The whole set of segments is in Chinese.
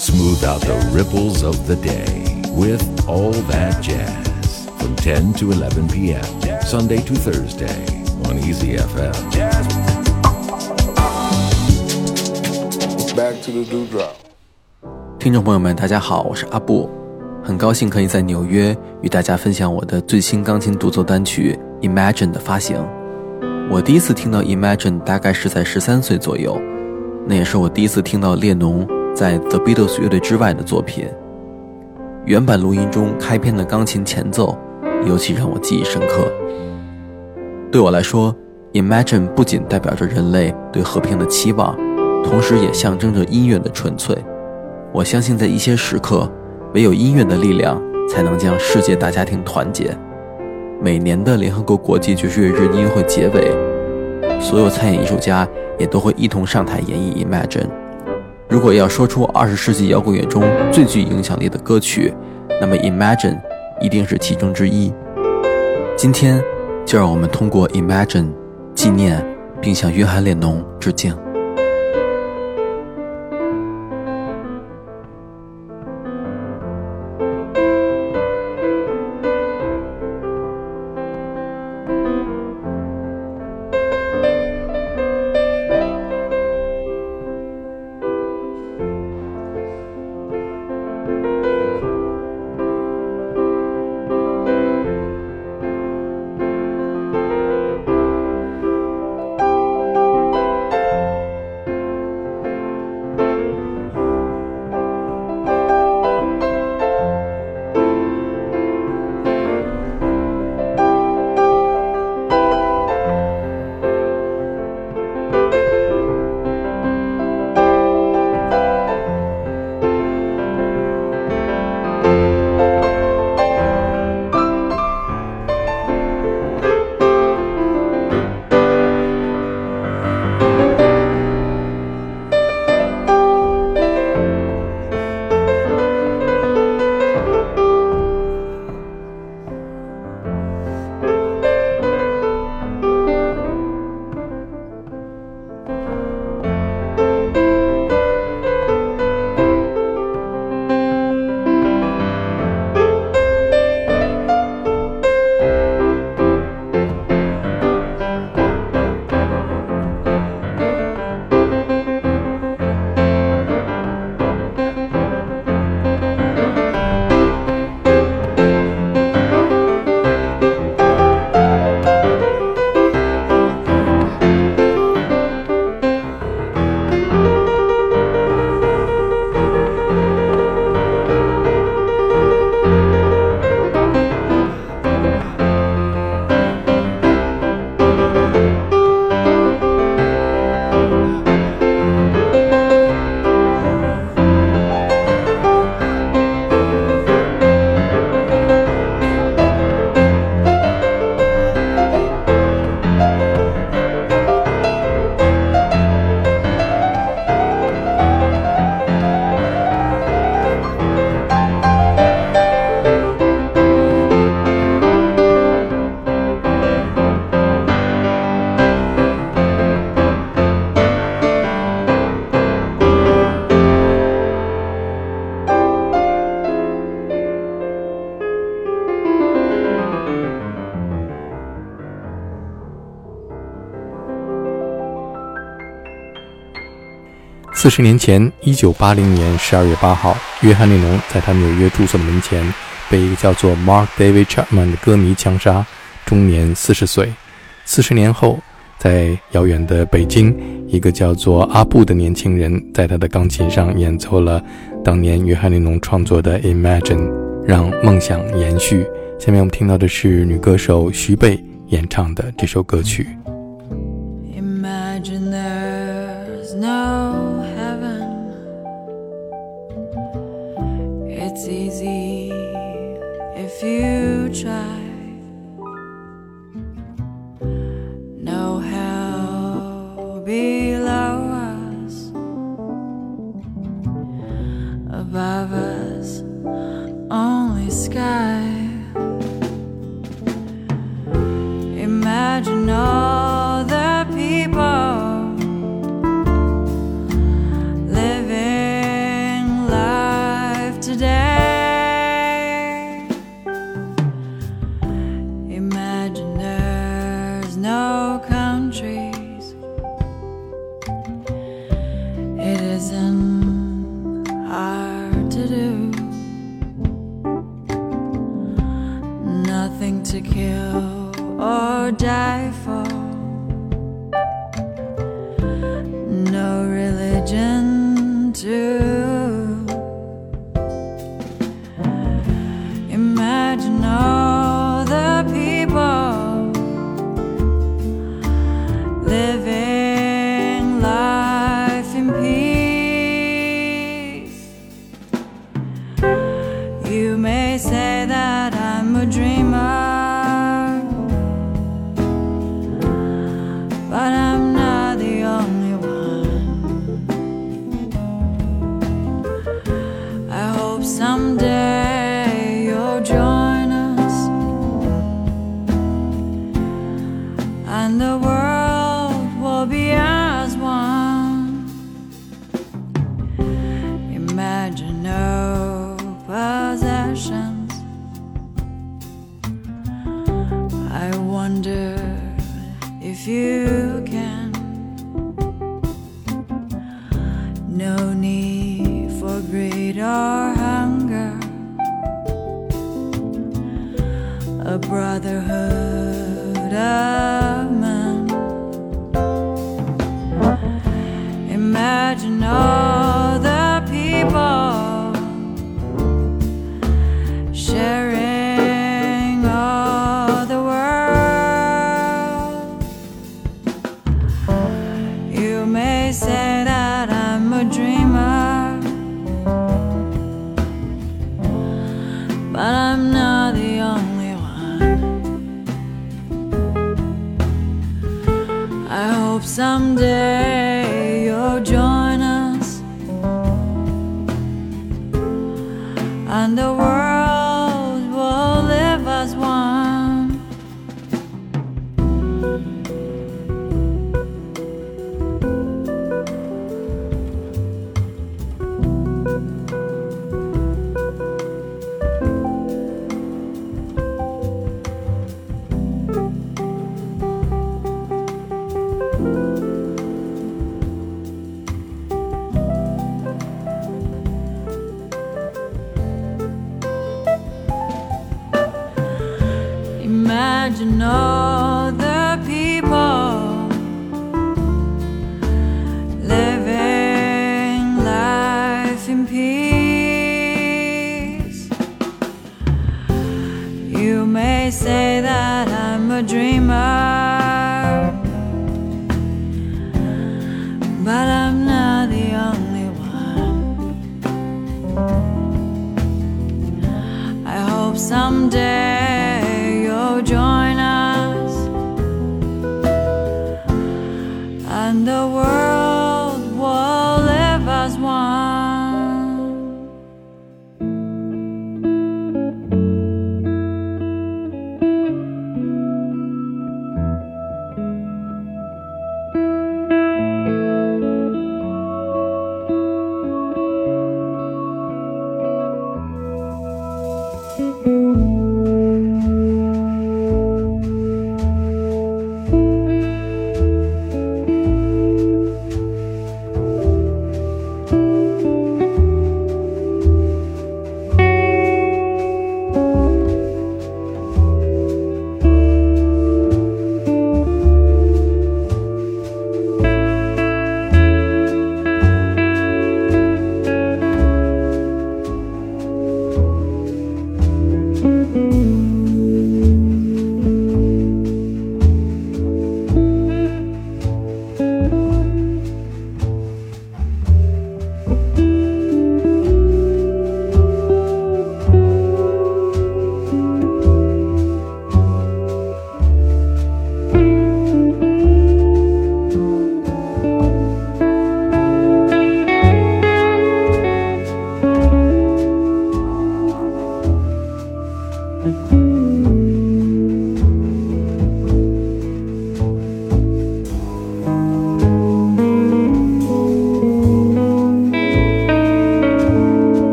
Smooth out the ripples of the day with all that jazz from 10 to 11 p.m. Sunday to Thursday on Easy FM. Back to the dewdrop. 听众朋友们，大家好，我是阿布，很高兴可以在纽约与大家分享我的最新钢琴独奏单曲《Imagine》的发行。我第一次听到《Imagine》大概是在十三岁左右，那也是我第一次听到列侬在 The Beatles 乐队之外的作品。原版录音中开篇的钢琴前奏，尤其让我记忆深刻。对我来说，《Imagine》不仅代表着人类对和平的期望，同时也象征着音乐的纯粹。我相信，在一些时刻，唯有音乐的力量才能将世界大家庭团结。每年的联合国国际爵士乐日音乐会结尾，所有参演艺术家也都会一同上台演绎《Imagine》。如果要说出二十世纪摇滚乐中最具影响力的歌曲，那么《Imagine》一定是其中之一。今天，就让我们通过《Imagine》纪念并向约翰列侬致敬。四十年前，一九八零年十二月八号，约翰列侬在他纽约住所的门前被一个叫做 Mark David Chapman 的歌迷枪杀，终年四十岁。四十年后，在遥远的北京，一个叫做阿布的年轻人在他的钢琴上演奏了当年约翰列侬创作的《Imagine》，让梦想延续。下面我们听到的是女歌手徐贝演唱的这首歌曲。If you try. No hell below us, above us, only sky. Imagine all a brotherhood. and the world They say that I'm a dreamer, but I'm not the only one. I hope someday.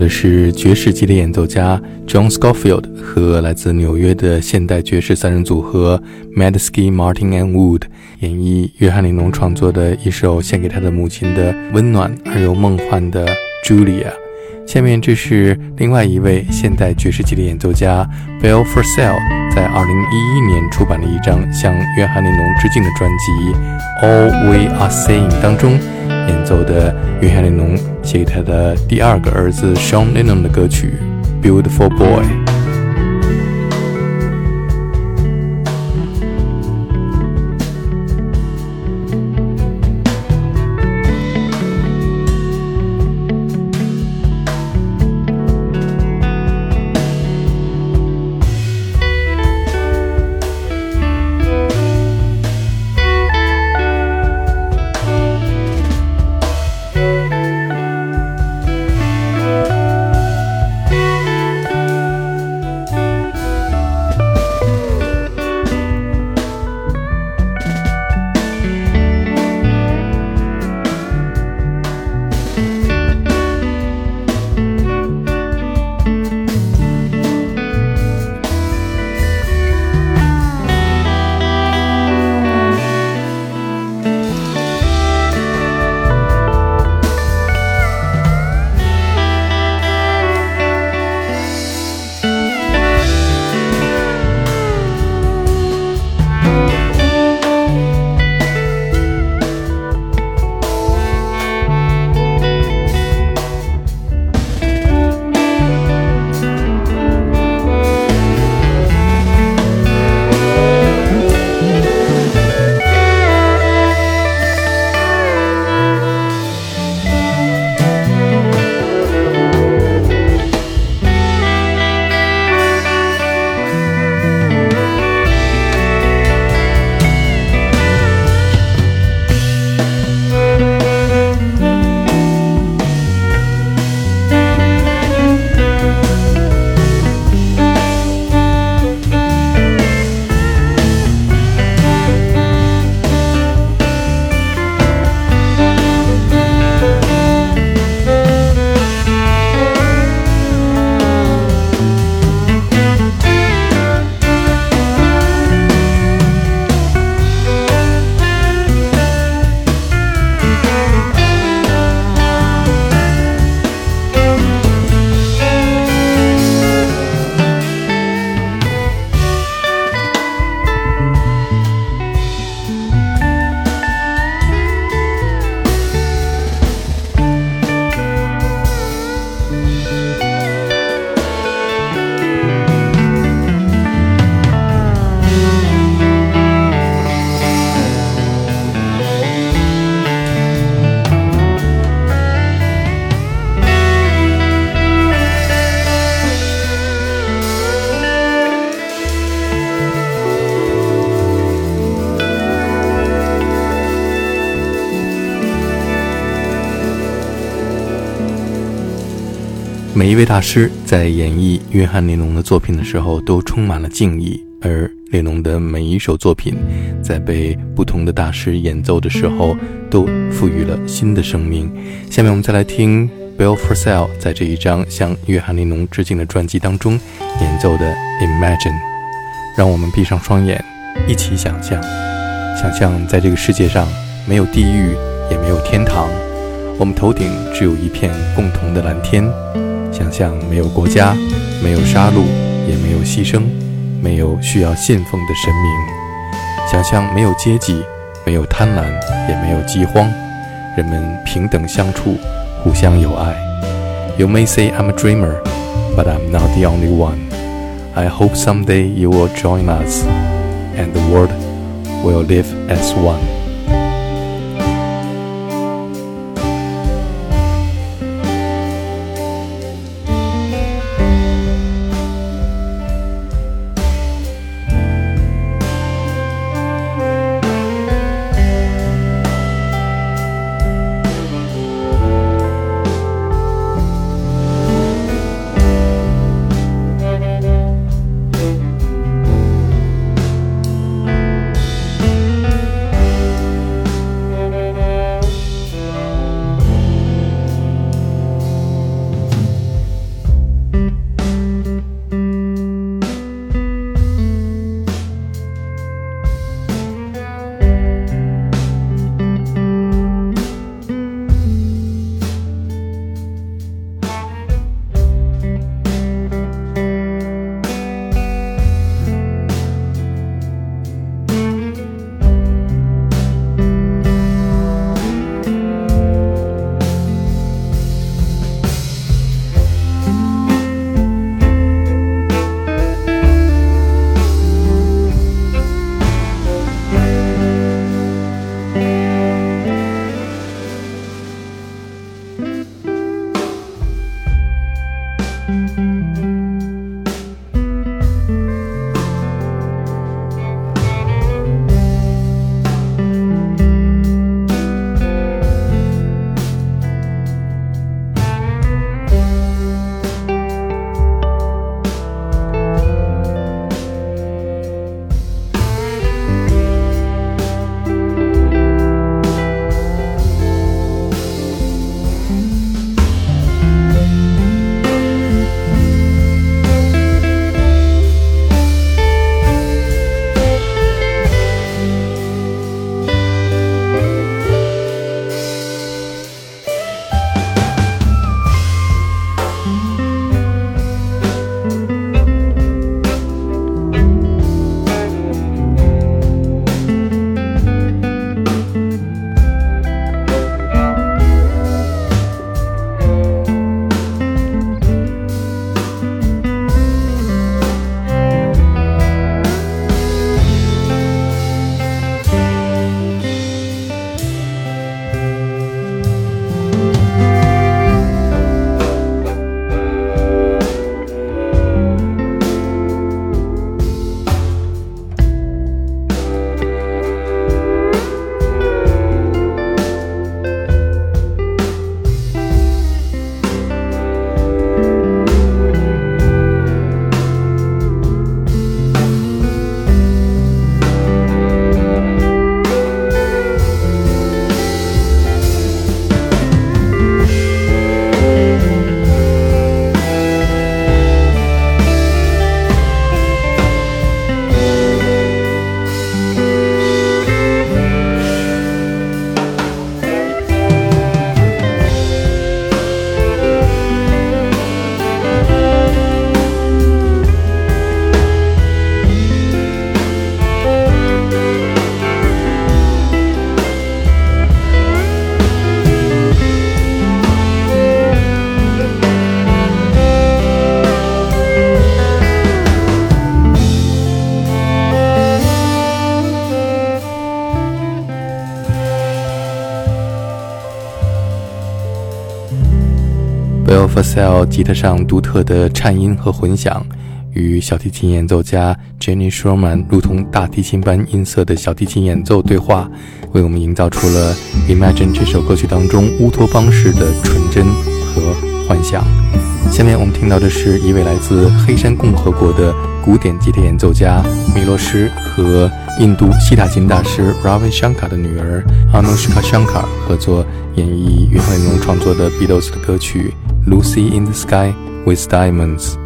的是爵士级的演奏家 John Scofield 和来自纽约的现代爵士三人组合 Madsky、Martin and Wood 演绎约翰·里侬创作的一首献给他的母亲的温暖而又梦幻的 Julia。下面这是另外一位现代爵士吉他演奏家 Bill f r s e l l 在二零一一年出版的一张向约翰·内侬致敬的专辑 All We Are Saying 当中。演奏的约翰内侬写给他的第二个儿子 Sean Lennon 的歌曲《Beautiful Boy》。每一位大师在演绎约翰列侬的作品的时候，都充满了敬意。而列侬的每一首作品，在被不同的大师演奏的时候，都赋予了新的生命。下面我们再来听 Bill f o r s e l l 在这一张向约翰列侬致敬的专辑当中演奏的《Imagine》。让我们闭上双眼，一起想象，想象在这个世界上没有地狱，也没有天堂，我们头顶只有一片共同的蓝天。想象没有国家，没有杀戮，也没有牺牲，没有需要信奉的神明。想象没有阶级，没有贪婪，也没有饥荒，人们平等相处，互相友爱。You may say I'm a dreamer, but I'm not the only one. I hope someday you will join us, and the world will live as one. Phil f a s e l l 吉他上独特的颤音和混响，与小提琴演奏家 Jenny Sherman 如同大提琴般音色的小提琴演奏对话，为我们营造出了《Imagine》这首歌曲当中乌托邦式的纯真和幻想。下面我们听到的是一位来自黑山共和国的古典吉他演奏家米洛什和印度西塔琴大师 Ravi Shankar 的女儿 Anushka Shankar 合作演绎约翰·列侬创作的 Beatles 的歌曲《Lucy in the Sky with Diamonds》。